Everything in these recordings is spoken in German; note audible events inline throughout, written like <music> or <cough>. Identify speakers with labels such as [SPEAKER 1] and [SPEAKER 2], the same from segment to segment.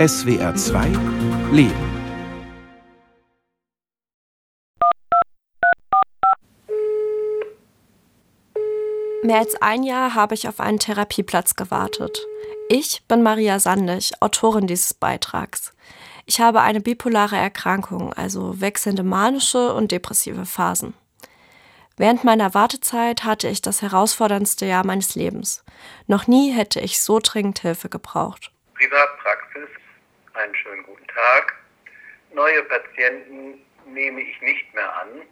[SPEAKER 1] SWR 2 Leben.
[SPEAKER 2] Mehr als ein Jahr habe ich auf einen Therapieplatz gewartet. Ich bin Maria Sandig, Autorin dieses Beitrags. Ich habe eine bipolare Erkrankung, also wechselnde manische und depressive Phasen. Während meiner Wartezeit hatte ich das herausforderndste Jahr meines Lebens. Noch nie hätte ich so dringend Hilfe gebraucht.
[SPEAKER 3] Privatpraxis, einen schönen guten Tag. Neue Patienten nehme ich nicht mehr an.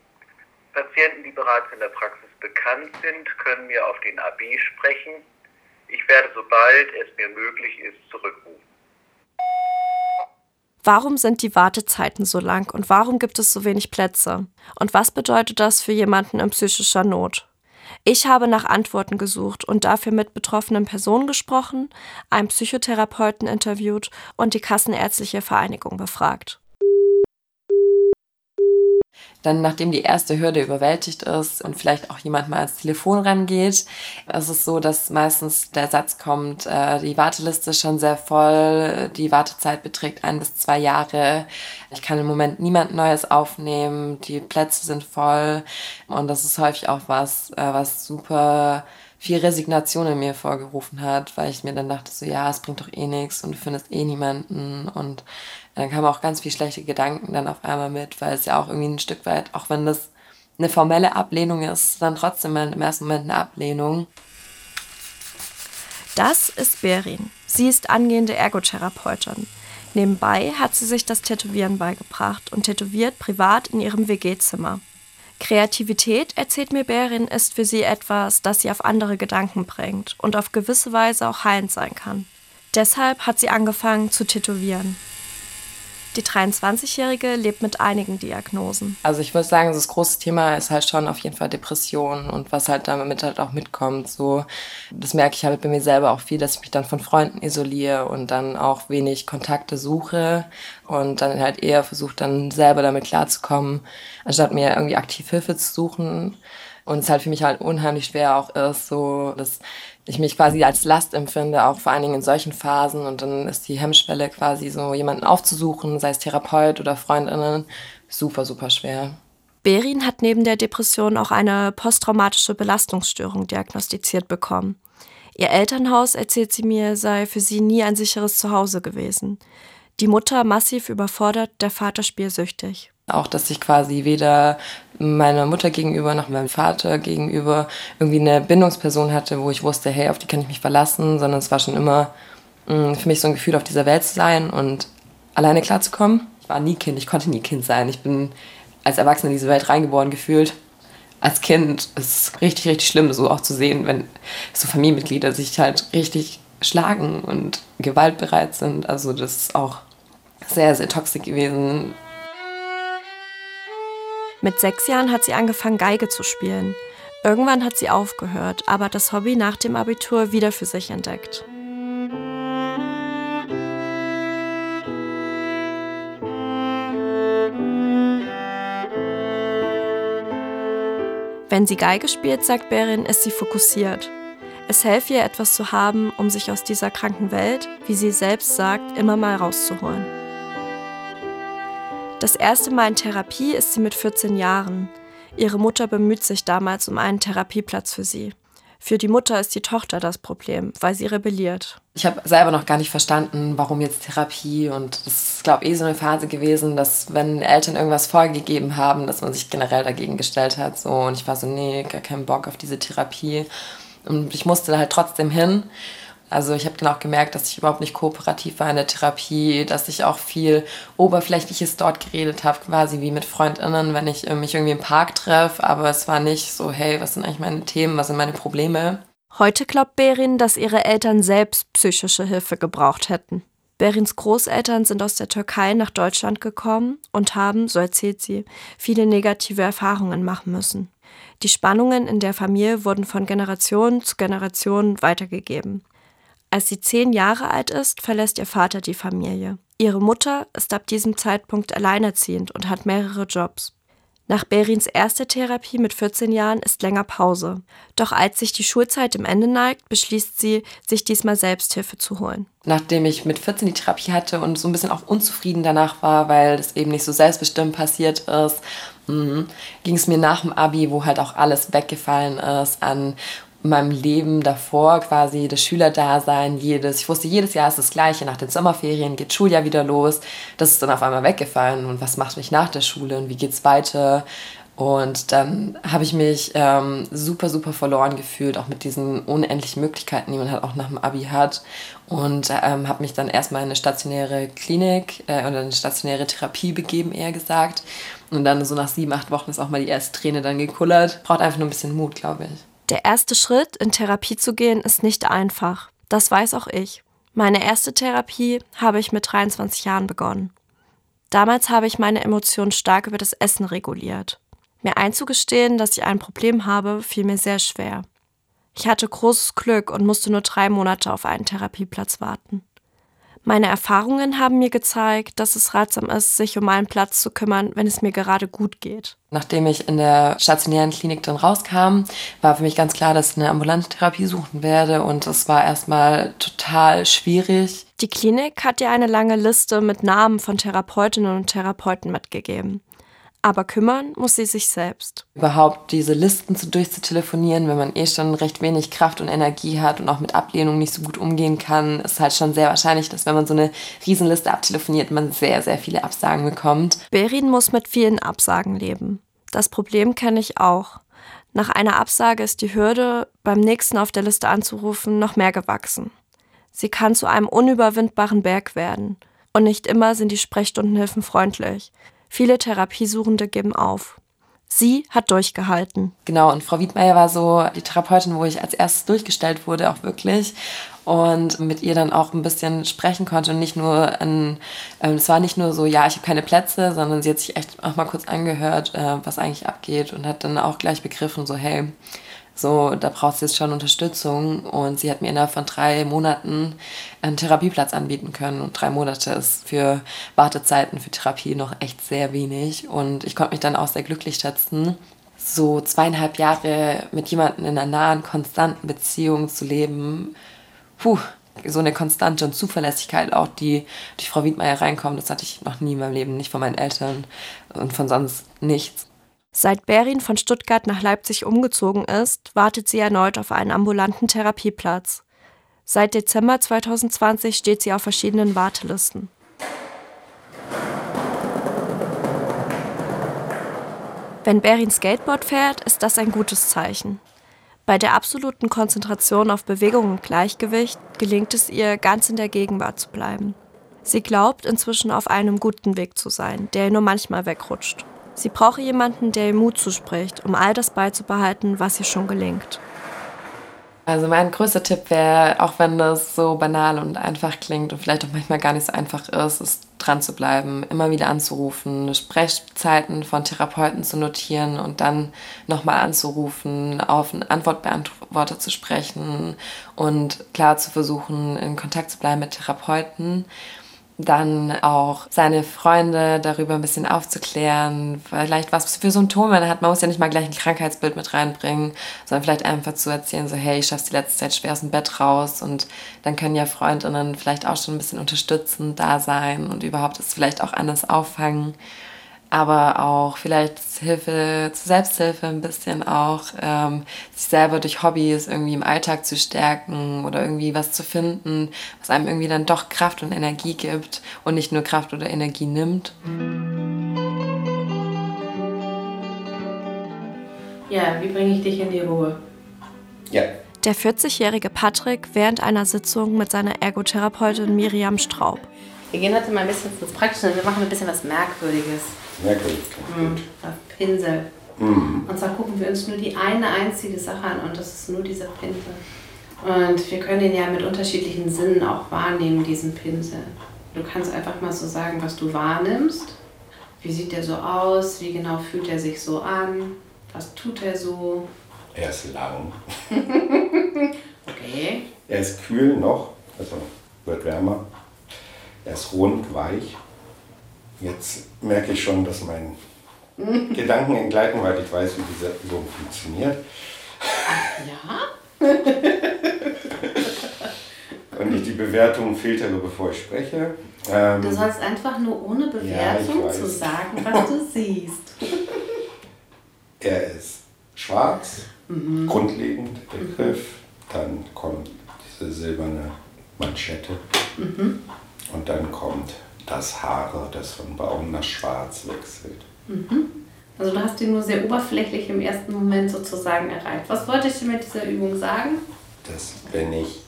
[SPEAKER 3] Patienten, die bereits in der Praxis bekannt sind, können mir auf den AB sprechen. Ich werde, sobald es mir möglich ist, zurückrufen.
[SPEAKER 2] Warum sind die Wartezeiten so lang und warum gibt es so wenig Plätze? Und was bedeutet das für jemanden in psychischer Not? Ich habe nach Antworten gesucht und dafür mit betroffenen Personen gesprochen, einen Psychotherapeuten interviewt und die Kassenärztliche Vereinigung befragt.
[SPEAKER 4] Dann, nachdem die erste Hürde überwältigt ist und vielleicht auch jemand mal ans Telefon rangeht, ist es so, dass meistens der Satz kommt, äh, die Warteliste ist schon sehr voll, die Wartezeit beträgt ein bis zwei Jahre, ich kann im Moment niemand Neues aufnehmen, die Plätze sind voll. Und das ist häufig auch was, äh, was super viel Resignation in mir vorgerufen hat, weil ich mir dann dachte, so ja, es bringt doch eh nichts und du findest eh niemanden und dann kamen auch ganz viel schlechte Gedanken dann auf einmal mit, weil es ja auch irgendwie ein Stück weit, auch wenn das eine formelle Ablehnung ist, dann trotzdem im ersten Moment eine Ablehnung.
[SPEAKER 2] Das ist Berin. Sie ist angehende Ergotherapeutin. Nebenbei hat sie sich das Tätowieren beigebracht und tätowiert privat in ihrem WG-Zimmer. Kreativität, erzählt mir Berin, ist für sie etwas, das sie auf andere Gedanken bringt und auf gewisse Weise auch heilend sein kann. Deshalb hat sie angefangen zu tätowieren. Die 23-Jährige lebt mit einigen Diagnosen.
[SPEAKER 4] Also ich würde sagen, das große Thema ist halt schon auf jeden Fall Depression und was halt damit halt auch mitkommt. So, das merke ich halt bei mir selber auch viel, dass ich mich dann von Freunden isoliere und dann auch wenig Kontakte suche und dann halt eher versuche dann selber damit klarzukommen, anstatt mir irgendwie aktiv Hilfe zu suchen. Und es halt für mich halt unheimlich schwer auch ist, so dass ich mich quasi als Last empfinde, auch vor allen Dingen in solchen Phasen. Und dann ist die Hemmschwelle quasi so jemanden aufzusuchen, sei es Therapeut oder Freundinnen, super, super schwer.
[SPEAKER 2] Berin hat neben der Depression auch eine posttraumatische Belastungsstörung diagnostiziert bekommen. Ihr Elternhaus, erzählt sie mir, sei für sie nie ein sicheres Zuhause gewesen. Die Mutter massiv überfordert, der Vater spielsüchtig.
[SPEAKER 4] Auch, dass ich quasi weder meiner Mutter gegenüber noch meinem Vater gegenüber irgendwie eine Bindungsperson hatte, wo ich wusste, hey, auf die kann ich mich verlassen, sondern es war schon immer mh, mm, für mich so ein Gefühl, auf dieser Welt zu sein und alleine klarzukommen. Ich war nie Kind, ich konnte nie Kind sein. Ich bin als Erwachsener in diese Welt reingeboren gefühlt. Als Kind ist es richtig, richtig schlimm, so auch zu sehen, wenn so Familienmitglieder sich halt richtig schlagen und gewaltbereit sind. Also das ist auch sehr, sehr toxisch gewesen.
[SPEAKER 2] Mit sechs Jahren hat sie angefangen, Geige zu spielen. Irgendwann hat sie aufgehört, aber das Hobby nach dem Abitur wieder für sich entdeckt. Wenn sie Geige spielt, sagt Berin, ist sie fokussiert. Es helfe ihr, etwas zu haben, um sich aus dieser kranken Welt, wie sie selbst sagt, immer mal rauszuholen. Das erste Mal in Therapie ist sie mit 14 Jahren. Ihre Mutter bemüht sich damals um einen Therapieplatz für sie. Für die Mutter ist die Tochter das Problem, weil sie rebelliert.
[SPEAKER 4] Ich habe selber noch gar nicht verstanden, warum jetzt Therapie. Und das ist, glaube ich, eh so eine Phase gewesen, dass wenn Eltern irgendwas vorgegeben haben, dass man sich generell dagegen gestellt hat. So. Und ich war so, nee, gar keinen Bock auf diese Therapie. Und ich musste halt trotzdem hin. Also ich habe dann auch gemerkt, dass ich überhaupt nicht kooperativ war in der Therapie, dass ich auch viel Oberflächliches dort geredet habe, quasi wie mit Freundinnen, wenn ich mich irgendwie im Park treffe. Aber es war nicht so, hey, was sind eigentlich meine Themen, was sind meine Probleme?
[SPEAKER 2] Heute glaubt Berin, dass ihre Eltern selbst psychische Hilfe gebraucht hätten. Berins Großeltern sind aus der Türkei nach Deutschland gekommen und haben, so erzählt sie, viele negative Erfahrungen machen müssen. Die Spannungen in der Familie wurden von Generation zu Generation weitergegeben. Als sie zehn Jahre alt ist, verlässt ihr Vater die Familie. Ihre Mutter ist ab diesem Zeitpunkt alleinerziehend und hat mehrere Jobs. Nach Berins erster Therapie mit 14 Jahren ist länger Pause. Doch als sich die Schulzeit dem Ende neigt, beschließt sie, sich diesmal Selbsthilfe zu holen.
[SPEAKER 4] Nachdem ich mit 14 die Therapie hatte und so ein bisschen auch unzufrieden danach war, weil das eben nicht so selbstbestimmt passiert ist, mhm, ging es mir nach dem Abi, wo halt auch alles weggefallen ist an meinem Leben davor quasi das Schülerdasein, jedes, ich wusste, jedes Jahr ist das gleiche, nach den Sommerferien geht Schuljahr wieder los, das ist dann auf einmal weggefallen und was macht mich nach der Schule und wie geht's weiter und dann habe ich mich ähm, super, super verloren gefühlt, auch mit diesen unendlichen Möglichkeiten, die man halt auch nach dem Abi hat. Und ähm, habe mich dann erstmal in eine stationäre Klinik äh, oder eine stationäre Therapie begeben, eher gesagt. Und dann so nach sieben, acht Wochen ist auch mal die erste Träne dann gekullert. Braucht einfach nur ein bisschen Mut, glaube ich.
[SPEAKER 2] Der erste Schritt, in Therapie zu gehen, ist nicht einfach. Das weiß auch ich. Meine erste Therapie habe ich mit 23 Jahren begonnen. Damals habe ich meine Emotionen stark über das Essen reguliert. Mir einzugestehen, dass ich ein Problem habe, fiel mir sehr schwer. Ich hatte großes Glück und musste nur drei Monate auf einen Therapieplatz warten. Meine Erfahrungen haben mir gezeigt, dass es ratsam ist, sich um einen Platz zu kümmern, wenn es mir gerade gut geht.
[SPEAKER 4] Nachdem ich in der stationären Klinik dann rauskam, war für mich ganz klar, dass ich eine ambulante Therapie suchen werde und es war erstmal total schwierig.
[SPEAKER 2] Die Klinik hat dir eine lange Liste mit Namen von Therapeutinnen und Therapeuten mitgegeben. Aber kümmern muss sie sich selbst.
[SPEAKER 4] Überhaupt diese Listen zu durchzutelefonieren, wenn man eh schon recht wenig Kraft und Energie hat und auch mit Ablehnung nicht so gut umgehen kann, ist halt schon sehr wahrscheinlich, dass wenn man so eine Riesenliste abtelefoniert, man sehr, sehr viele Absagen bekommt.
[SPEAKER 2] Berin muss mit vielen Absagen leben. Das Problem kenne ich auch. Nach einer Absage ist die Hürde, beim nächsten auf der Liste anzurufen, noch mehr gewachsen. Sie kann zu einem unüberwindbaren Berg werden. Und nicht immer sind die Sprechstundenhilfen freundlich. Viele Therapiesuchende geben auf. Sie hat durchgehalten.
[SPEAKER 4] Genau, und Frau Wiedmeier war so die Therapeutin, wo ich als erstes durchgestellt wurde, auch wirklich. Und mit ihr dann auch ein bisschen sprechen konnte und nicht nur an, ähm, es war nicht nur so, ja, ich habe keine Plätze, sondern sie hat sich echt auch mal kurz angehört, äh, was eigentlich abgeht und hat dann auch gleich begriffen, so, hey, so, da braucht es jetzt schon Unterstützung. Und sie hat mir innerhalb von drei Monaten einen Therapieplatz anbieten können. Und drei Monate ist für Wartezeiten für Therapie noch echt sehr wenig. Und ich konnte mich dann auch sehr glücklich schätzen, so zweieinhalb Jahre mit jemandem in einer nahen, konstanten Beziehung zu leben. Puh, so eine konstante und Zuverlässigkeit auch, die durch Frau Wiedmeier reinkommt, das hatte ich noch nie in meinem Leben, nicht von meinen Eltern und von sonst nichts.
[SPEAKER 2] Seit Berin von Stuttgart nach Leipzig umgezogen ist, wartet sie erneut auf einen ambulanten Therapieplatz. Seit Dezember 2020 steht sie auf verschiedenen Wartelisten. Wenn Berin Skateboard fährt, ist das ein gutes Zeichen. Bei der absoluten Konzentration auf Bewegung und Gleichgewicht gelingt es ihr, ganz in der Gegenwart zu bleiben. Sie glaubt inzwischen auf einem guten Weg zu sein, der ihr nur manchmal wegrutscht. Sie brauche jemanden, der ihr Mut zuspricht, um all das beizubehalten, was ihr schon gelingt.
[SPEAKER 4] Also mein größter Tipp wäre, auch wenn das so banal und einfach klingt und vielleicht auch manchmal gar nicht so einfach ist, ist dran zu bleiben, immer wieder anzurufen, Sprechzeiten von Therapeuten zu notieren und dann nochmal anzurufen, auf einen Antwortbeantworter zu sprechen und klar zu versuchen, in Kontakt zu bleiben mit Therapeuten dann auch seine Freunde darüber ein bisschen aufzuklären, vielleicht was für Symptome man hat. Man muss ja nicht mal gleich ein Krankheitsbild mit reinbringen, sondern vielleicht einfach zu erzählen, so hey, ich schaff's die letzte Zeit schwer aus dem Bett raus und dann können ja Freundinnen vielleicht auch schon ein bisschen unterstützend da sein und überhaupt es vielleicht auch anders auffangen aber auch vielleicht Hilfe zur Selbsthilfe ein bisschen auch, ähm, sich selber durch Hobbys irgendwie im Alltag zu stärken oder irgendwie was zu finden, was einem irgendwie dann doch Kraft und Energie gibt und nicht nur Kraft oder Energie nimmt.
[SPEAKER 5] Ja, wie bringe ich dich in die Ruhe?
[SPEAKER 2] Ja. Der 40-jährige Patrick während einer Sitzung mit seiner Ergotherapeutin Miriam Straub.
[SPEAKER 5] Wir gehen heute mal ein bisschen ins Praktische, wir machen ein bisschen was Merkwürdiges.
[SPEAKER 6] Merkwürdigkeit.
[SPEAKER 5] Mhm. Pinsel. Mhm. Und zwar gucken wir uns nur die eine einzige Sache an und das ist nur dieser Pinsel. Und wir können den ja mit unterschiedlichen Sinnen auch wahrnehmen, diesen Pinsel. Du kannst einfach mal so sagen, was du wahrnimmst. Wie sieht der so aus? Wie genau fühlt er sich so an? Was tut er so?
[SPEAKER 6] Er ist lang. <laughs>
[SPEAKER 5] okay.
[SPEAKER 6] Er ist kühl noch, also wird wärmer. Er ist rund, weich. Jetzt merke ich schon, dass mein Gedanken entgleiten, weil ich weiß, wie diese so funktioniert.
[SPEAKER 5] Ja?
[SPEAKER 6] Und ich die Bewertung filtere, bevor ich spreche. Ähm,
[SPEAKER 5] Du sollst einfach nur ohne Bewertung
[SPEAKER 6] Ja,
[SPEAKER 5] zu sagen, was du siehst. <laughs>
[SPEAKER 6] er ist schwarz,
[SPEAKER 5] Mhm.
[SPEAKER 6] grundlegend Begriff. Dann kommt diese silberne Manschette.
[SPEAKER 5] Mhm.
[SPEAKER 6] Und dann kommt das Haare, das von braun nach schwarz wechselt.
[SPEAKER 5] Also du hast ihn nur sehr oberflächlich im ersten Moment sozusagen erreicht. Was wollte ich dir mit dieser Übung sagen?
[SPEAKER 6] dass wenn ich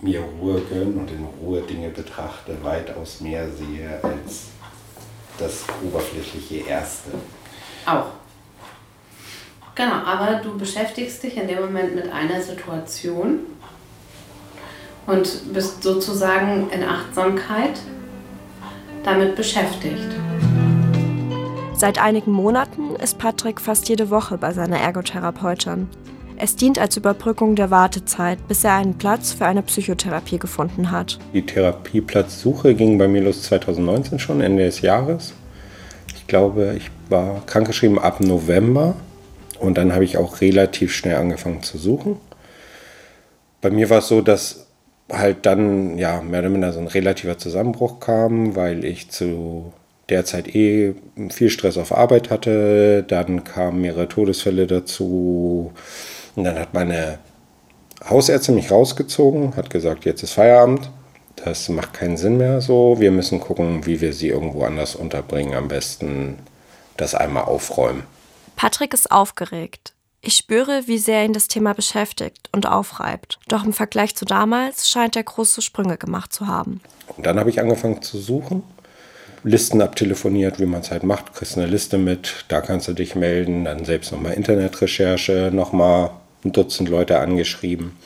[SPEAKER 6] mir Ruhe gönne und in Ruhe Dinge betrachte, weitaus mehr sehe als das oberflächliche Erste.
[SPEAKER 5] Auch. Genau, aber du beschäftigst dich in dem Moment mit einer Situation und bist sozusagen in Achtsamkeit damit beschäftigt.
[SPEAKER 2] Seit einigen Monaten ist Patrick fast jede Woche bei seiner Ergotherapeutin. Es dient als Überbrückung der Wartezeit, bis er einen Platz für eine Psychotherapie gefunden hat.
[SPEAKER 6] Die Therapieplatzsuche ging bei mir los 2019 schon, Ende des Jahres. Ich glaube, ich war krankgeschrieben ab November und dann habe ich auch relativ schnell angefangen zu suchen. Bei mir war es so, dass halt dann ja mehr oder minder so ein relativer Zusammenbruch kam, weil ich zu der Zeit eh viel Stress auf Arbeit hatte. Dann kamen mehrere Todesfälle dazu. Und dann hat meine Hausärztin mich rausgezogen, hat gesagt, jetzt ist Feierabend. Das macht keinen Sinn mehr so. Wir müssen gucken, wie wir sie irgendwo anders unterbringen. Am besten das einmal aufräumen.
[SPEAKER 2] Patrick ist aufgeregt. Ich spüre, wie sehr ihn das Thema beschäftigt und aufreibt. Doch im Vergleich zu damals scheint er große Sprünge gemacht zu haben.
[SPEAKER 6] Und dann habe ich angefangen zu suchen. Listen abtelefoniert, wie man es halt macht. Kriegst eine Liste mit, da kannst du dich melden. Dann selbst nochmal Internetrecherche, nochmal ein Dutzend Leute angeschrieben.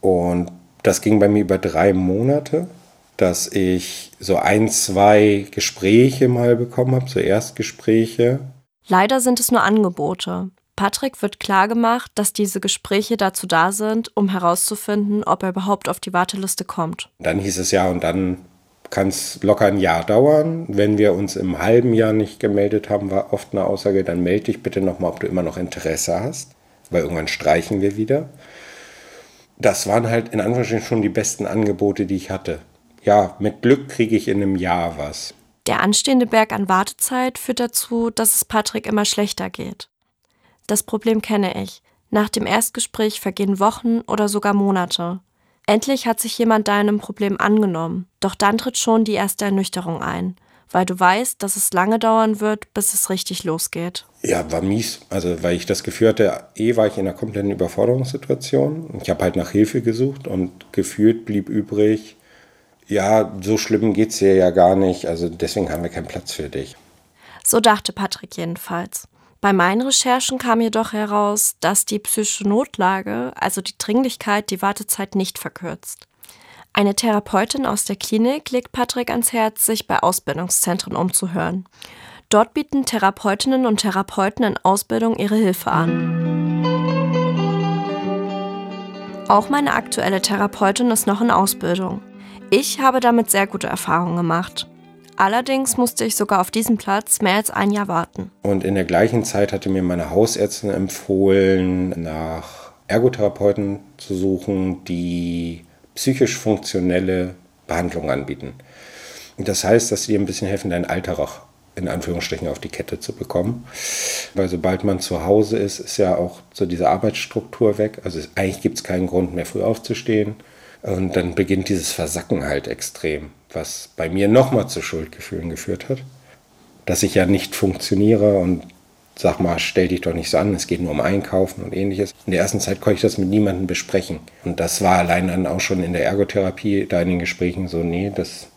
[SPEAKER 6] Und das ging bei mir über drei Monate, dass ich so ein, zwei Gespräche mal bekommen habe, so Erstgespräche.
[SPEAKER 2] Leider sind es nur Angebote. Patrick wird klargemacht, dass diese Gespräche dazu da sind, um herauszufinden, ob er überhaupt auf die Warteliste kommt.
[SPEAKER 6] Dann hieß es ja, und dann kann es locker ein Jahr dauern. Wenn wir uns im halben Jahr nicht gemeldet haben, war oft eine Aussage, dann melde dich bitte nochmal, ob du immer noch Interesse hast, weil irgendwann streichen wir wieder. Das waren halt in Anführungsstrichen schon die besten Angebote, die ich hatte. Ja, mit Glück kriege ich in einem Jahr was.
[SPEAKER 2] Der anstehende Berg an Wartezeit führt dazu, dass es Patrick immer schlechter geht. Das Problem kenne ich. Nach dem Erstgespräch vergehen Wochen oder sogar Monate. Endlich hat sich jemand deinem Problem angenommen, doch dann tritt schon die erste Ernüchterung ein, weil du weißt, dass es lange dauern wird, bis es richtig losgeht.
[SPEAKER 6] Ja, war mies. Also, weil ich das Gefühl hatte, eh war ich in einer kompletten Überforderungssituation. Ich habe halt nach Hilfe gesucht und gefühlt blieb übrig, ja, so schlimm geht's dir ja gar nicht. Also, deswegen haben wir keinen Platz für dich.
[SPEAKER 2] So dachte Patrick jedenfalls. Bei meinen Recherchen kam jedoch heraus, dass die psychische Notlage, also die Dringlichkeit, die Wartezeit nicht verkürzt. Eine Therapeutin aus der Klinik legt Patrick ans Herz, sich bei Ausbildungszentren umzuhören. Dort bieten Therapeutinnen und Therapeuten in Ausbildung ihre Hilfe an. Auch meine aktuelle Therapeutin ist noch in Ausbildung. Ich habe damit sehr gute Erfahrungen gemacht. Allerdings musste ich sogar auf diesen Platz mehr als ein Jahr warten.
[SPEAKER 6] Und in der gleichen Zeit hatte mir meine Hausärztin empfohlen, nach Ergotherapeuten zu suchen, die psychisch funktionelle Behandlung anbieten. Das heißt, dass sie dir ein bisschen helfen, deinen Alltag auch in Anführungsstrichen auf die Kette zu bekommen. Weil sobald man zu Hause ist, ist ja auch so diese Arbeitsstruktur weg. Also eigentlich gibt es keinen Grund mehr früh aufzustehen. Und dann beginnt dieses Versacken halt extrem, was bei mir nochmal zu Schuldgefühlen geführt hat. Dass ich ja nicht funktioniere und sag mal, stell dich doch nicht so an, es geht nur um Einkaufen und ähnliches. In der ersten Zeit konnte ich das mit niemandem besprechen. Und das war allein dann auch schon in der Ergotherapie, da in den Gesprächen so, nee, das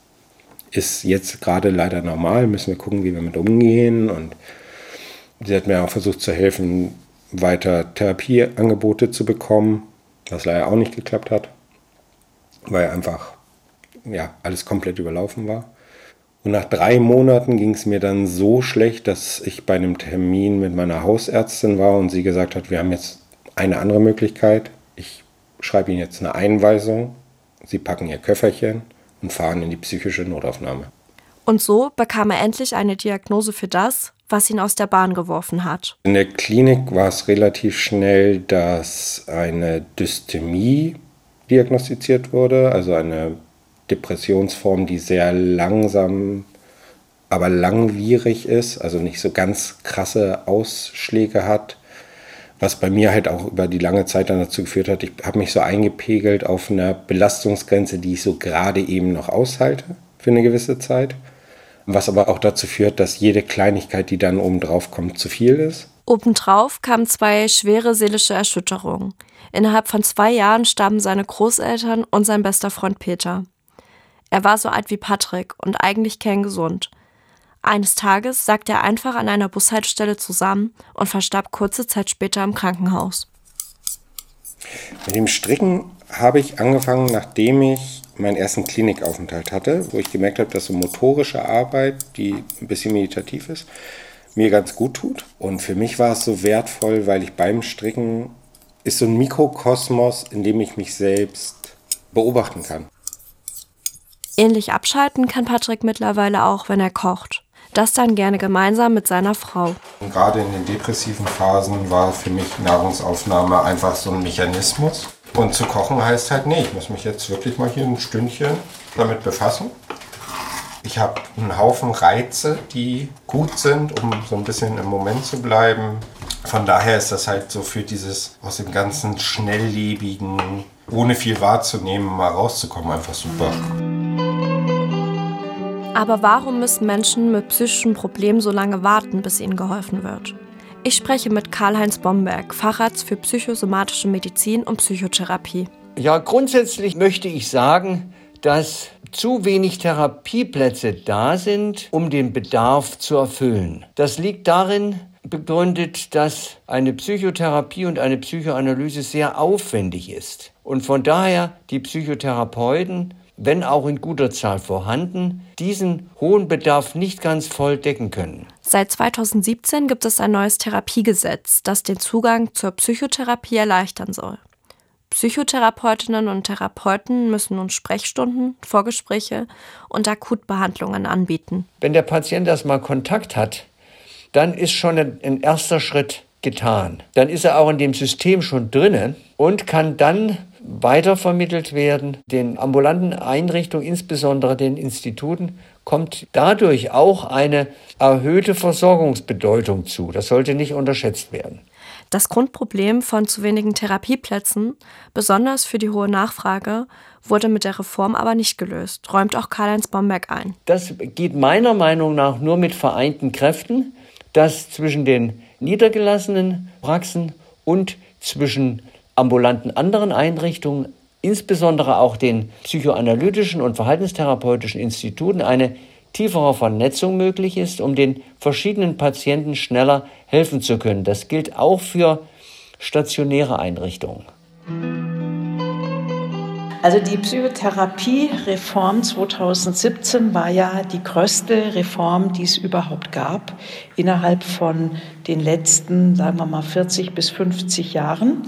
[SPEAKER 6] ist jetzt gerade leider normal, müssen wir gucken, wie wir mit umgehen. Und sie hat mir auch versucht zu helfen, weiter Therapieangebote zu bekommen, was leider auch nicht geklappt hat, weil einfach ja, alles komplett überlaufen war. Und nach drei Monaten ging es mir dann so schlecht, dass ich bei einem Termin mit meiner Hausärztin war und sie gesagt hat, wir haben jetzt eine andere Möglichkeit. Ich schreibe Ihnen jetzt eine Einweisung. Sie packen Ihr Köfferchen und fahren in die psychische Notaufnahme.
[SPEAKER 2] Und so bekam er endlich eine Diagnose für das, was ihn aus der Bahn geworfen hat.
[SPEAKER 6] In der Klinik war es relativ schnell, dass eine Dysthemie diagnostiziert wurde, also eine Depressionsform, die sehr langsam, aber langwierig ist, also nicht so ganz krasse Ausschläge hat. Was bei mir halt auch über die lange Zeit dann dazu geführt hat, ich habe mich so eingepegelt auf einer Belastungsgrenze, die ich so gerade eben noch aushalte für eine gewisse Zeit was aber auch dazu führt, dass jede Kleinigkeit, die dann obendrauf kommt, zu viel ist.
[SPEAKER 2] Obendrauf kamen zwei schwere seelische Erschütterungen. Innerhalb von zwei Jahren starben seine Großeltern und sein bester Freund Peter. Er war so alt wie Patrick und eigentlich kerngesund. Eines Tages sagte er einfach an einer Bushaltestelle zusammen und verstarb kurze Zeit später im Krankenhaus.
[SPEAKER 6] Mit dem Stricken habe ich angefangen, nachdem ich meinen ersten Klinikaufenthalt hatte, wo ich gemerkt habe, dass so motorische Arbeit, die ein bisschen meditativ ist, mir ganz gut tut. Und für mich war es so wertvoll, weil ich beim Stricken ist so ein Mikrokosmos, in dem ich mich selbst beobachten kann.
[SPEAKER 2] Ähnlich abschalten kann Patrick mittlerweile auch, wenn er kocht. Das dann gerne gemeinsam mit seiner Frau.
[SPEAKER 6] Und gerade in den depressiven Phasen war für mich Nahrungsaufnahme einfach so ein Mechanismus. Und zu kochen heißt halt, nee, ich muss mich jetzt wirklich mal hier ein Stündchen damit befassen. Ich habe einen Haufen Reize, die gut sind, um so ein bisschen im Moment zu bleiben. Von daher ist das halt so für dieses aus dem ganzen schnelllebigen, ohne viel wahrzunehmen, mal rauszukommen, einfach super.
[SPEAKER 2] Aber warum müssen Menschen mit psychischen Problemen so lange warten, bis ihnen geholfen wird? Ich spreche mit Karl-Heinz Bomberg, Facharzt für psychosomatische Medizin und Psychotherapie.
[SPEAKER 7] Ja, grundsätzlich möchte ich sagen, dass zu wenig Therapieplätze da sind, um den Bedarf zu erfüllen. Das liegt darin begründet, dass eine Psychotherapie und eine Psychoanalyse sehr aufwendig ist. Und von daher die Psychotherapeuten wenn auch in guter Zahl vorhanden, diesen hohen Bedarf nicht ganz voll decken können.
[SPEAKER 2] Seit 2017 gibt es ein neues Therapiegesetz, das den Zugang zur Psychotherapie erleichtern soll. Psychotherapeutinnen und Therapeuten müssen nun Sprechstunden, Vorgespräche und Akutbehandlungen anbieten.
[SPEAKER 7] Wenn der Patient erstmal Kontakt hat, dann ist schon ein erster Schritt getan. Dann ist er auch in dem System schon drinnen und kann dann weitervermittelt werden. Den ambulanten Einrichtungen, insbesondere den Instituten, kommt dadurch auch eine erhöhte Versorgungsbedeutung zu. Das sollte nicht unterschätzt werden.
[SPEAKER 2] Das Grundproblem von zu wenigen Therapieplätzen, besonders für die hohe Nachfrage, wurde mit der Reform aber nicht gelöst, räumt auch Karl-Heinz Bomberg ein.
[SPEAKER 7] Das geht meiner Meinung nach nur mit vereinten Kräften, dass zwischen den niedergelassenen Praxen und zwischen ambulanten anderen Einrichtungen, insbesondere auch den psychoanalytischen und verhaltenstherapeutischen Instituten, eine tiefere Vernetzung möglich ist, um den verschiedenen Patienten schneller helfen zu können. Das gilt auch für stationäre Einrichtungen.
[SPEAKER 8] Also die Psychotherapie-Reform 2017 war ja die größte Reform, die es überhaupt gab, innerhalb von den letzten, sagen wir mal, 40 bis 50 Jahren.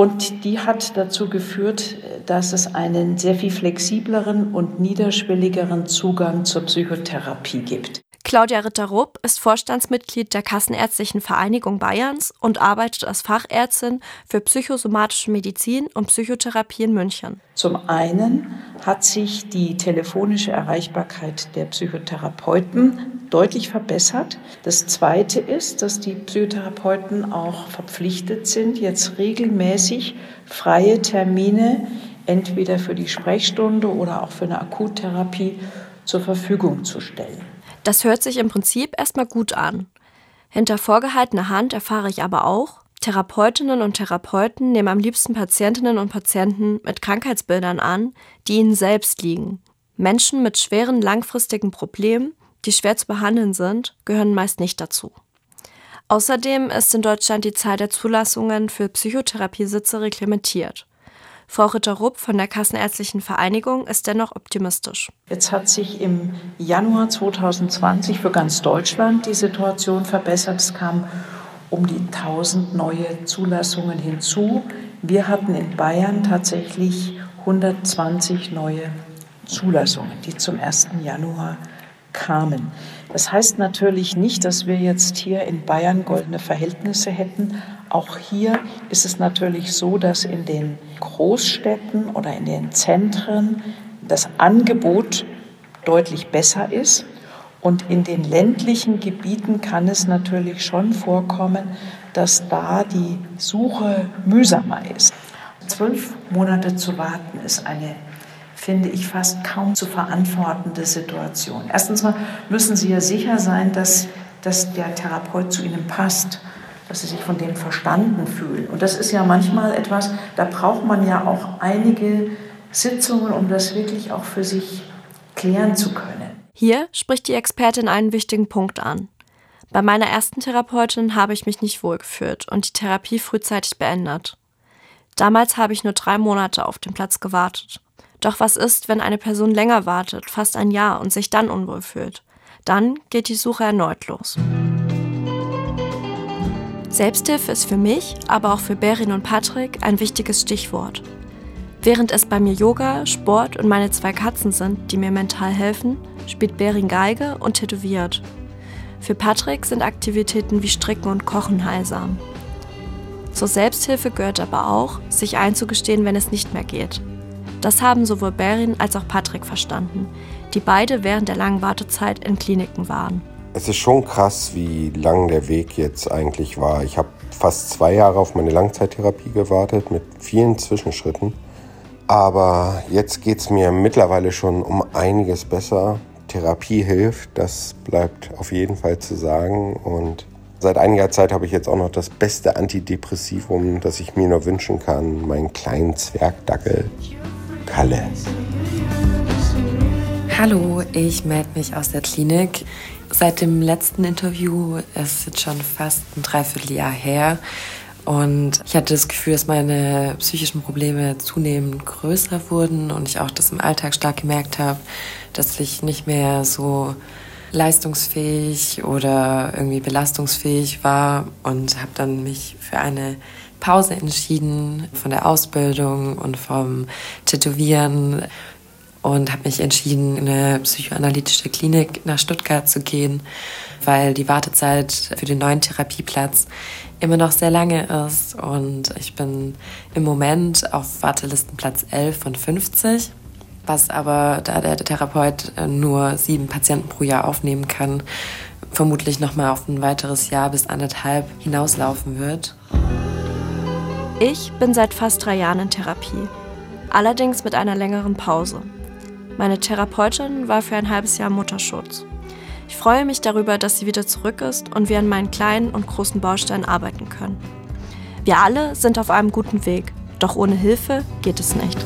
[SPEAKER 8] Und die hat dazu geführt, dass es einen sehr viel flexibleren und niederschwelligeren Zugang zur Psychotherapie gibt.
[SPEAKER 2] Claudia Ritter-Rupp ist Vorstandsmitglied der Kassenärztlichen Vereinigung Bayerns und arbeitet als Fachärztin für psychosomatische Medizin und Psychotherapie in München.
[SPEAKER 8] Zum einen hat sich die telefonische Erreichbarkeit der Psychotherapeuten deutlich verbessert. Das Zweite ist, dass die Psychotherapeuten auch verpflichtet sind, jetzt regelmäßig freie Termine entweder für die Sprechstunde oder auch für eine Akuttherapie zur Verfügung zu stellen.
[SPEAKER 2] Das hört sich im Prinzip erstmal gut an. Hinter vorgehaltener Hand erfahre ich aber auch, Therapeutinnen und Therapeuten nehmen am liebsten Patientinnen und Patienten mit Krankheitsbildern an, die ihnen selbst liegen. Menschen mit schweren langfristigen Problemen, die schwer zu behandeln sind, gehören meist nicht dazu. Außerdem ist in Deutschland die Zahl der Zulassungen für Psychotherapiesitze reglementiert. Frau Ritter-Rupp von der Kassenärztlichen Vereinigung ist dennoch optimistisch.
[SPEAKER 8] Jetzt hat sich im Januar 2020 für ganz Deutschland die Situation verbessert. Es kamen um die 1000 neue Zulassungen hinzu. Wir hatten in Bayern tatsächlich 120 neue Zulassungen, die zum 1. Januar kamen. Das heißt natürlich nicht, dass wir jetzt hier in Bayern goldene Verhältnisse hätten. Auch hier ist es natürlich so, dass in den Großstädten oder in den Zentren das Angebot deutlich besser ist. Und in den ländlichen Gebieten kann es natürlich schon vorkommen, dass da die Suche mühsamer ist. Zwölf Monate zu warten ist eine, finde ich, fast kaum zu verantwortende Situation. Erstens mal müssen Sie ja sicher sein, dass, dass der Therapeut zu Ihnen passt, dass Sie sich von dem verstanden fühlen. Und das ist ja manchmal etwas, da braucht man ja auch einige Sitzungen, um das wirklich auch für sich klären zu können.
[SPEAKER 2] Hier spricht die Expertin einen wichtigen Punkt an. Bei meiner ersten Therapeutin habe ich mich nicht wohlgefühlt und die Therapie frühzeitig beendet. Damals habe ich nur drei Monate auf den Platz gewartet. Doch was ist, wenn eine Person länger wartet, fast ein Jahr, und sich dann unwohl fühlt? Dann geht die Suche erneut los. Selbsthilfe ist für mich, aber auch für Berin und Patrick ein wichtiges Stichwort. Während es bei mir Yoga, Sport und meine zwei Katzen sind, die mir mental helfen, spielt Berin Geige und tätowiert. Für Patrick sind Aktivitäten wie Stricken und Kochen heilsam. Zur Selbsthilfe gehört aber auch, sich einzugestehen, wenn es nicht mehr geht. Das haben sowohl Berin als auch Patrick verstanden, die beide während der langen Wartezeit in Kliniken waren.
[SPEAKER 6] Es ist schon krass, wie lang der Weg jetzt eigentlich war. Ich habe fast zwei Jahre auf meine Langzeittherapie gewartet mit vielen Zwischenschritten. Aber jetzt geht es mir mittlerweile schon um einiges besser. Therapie hilft, das bleibt auf jeden Fall zu sagen. Und seit einiger Zeit habe ich jetzt auch noch das beste Antidepressivum, das ich mir nur wünschen kann, meinen kleinen Zwergdackel Kalle.
[SPEAKER 4] Hallo, ich melde mich aus der Klinik. Seit dem letzten Interview, ist jetzt schon fast ein Dreivierteljahr her, und ich hatte das Gefühl, dass meine psychischen Probleme zunehmend größer wurden und ich auch das im Alltag stark gemerkt habe, dass ich nicht mehr so leistungsfähig oder irgendwie belastungsfähig war und habe dann mich für eine Pause entschieden von der Ausbildung und vom Tätowieren und habe mich entschieden, in eine psychoanalytische Klinik nach Stuttgart zu gehen, weil die Wartezeit für den neuen Therapieplatz immer noch sehr lange ist und ich bin im Moment auf Wartelistenplatz 11 von 50, was aber, da der Therapeut nur sieben Patienten pro Jahr aufnehmen kann, vermutlich noch mal auf ein weiteres Jahr bis anderthalb hinauslaufen wird.
[SPEAKER 2] Ich bin seit fast drei Jahren in Therapie, allerdings mit einer längeren Pause. Meine Therapeutin war für ein halbes Jahr Mutterschutz. Ich freue mich darüber, dass sie wieder zurück ist und wir an meinen kleinen und großen Bausteinen arbeiten können. Wir alle sind auf einem guten Weg, doch ohne Hilfe geht es nicht.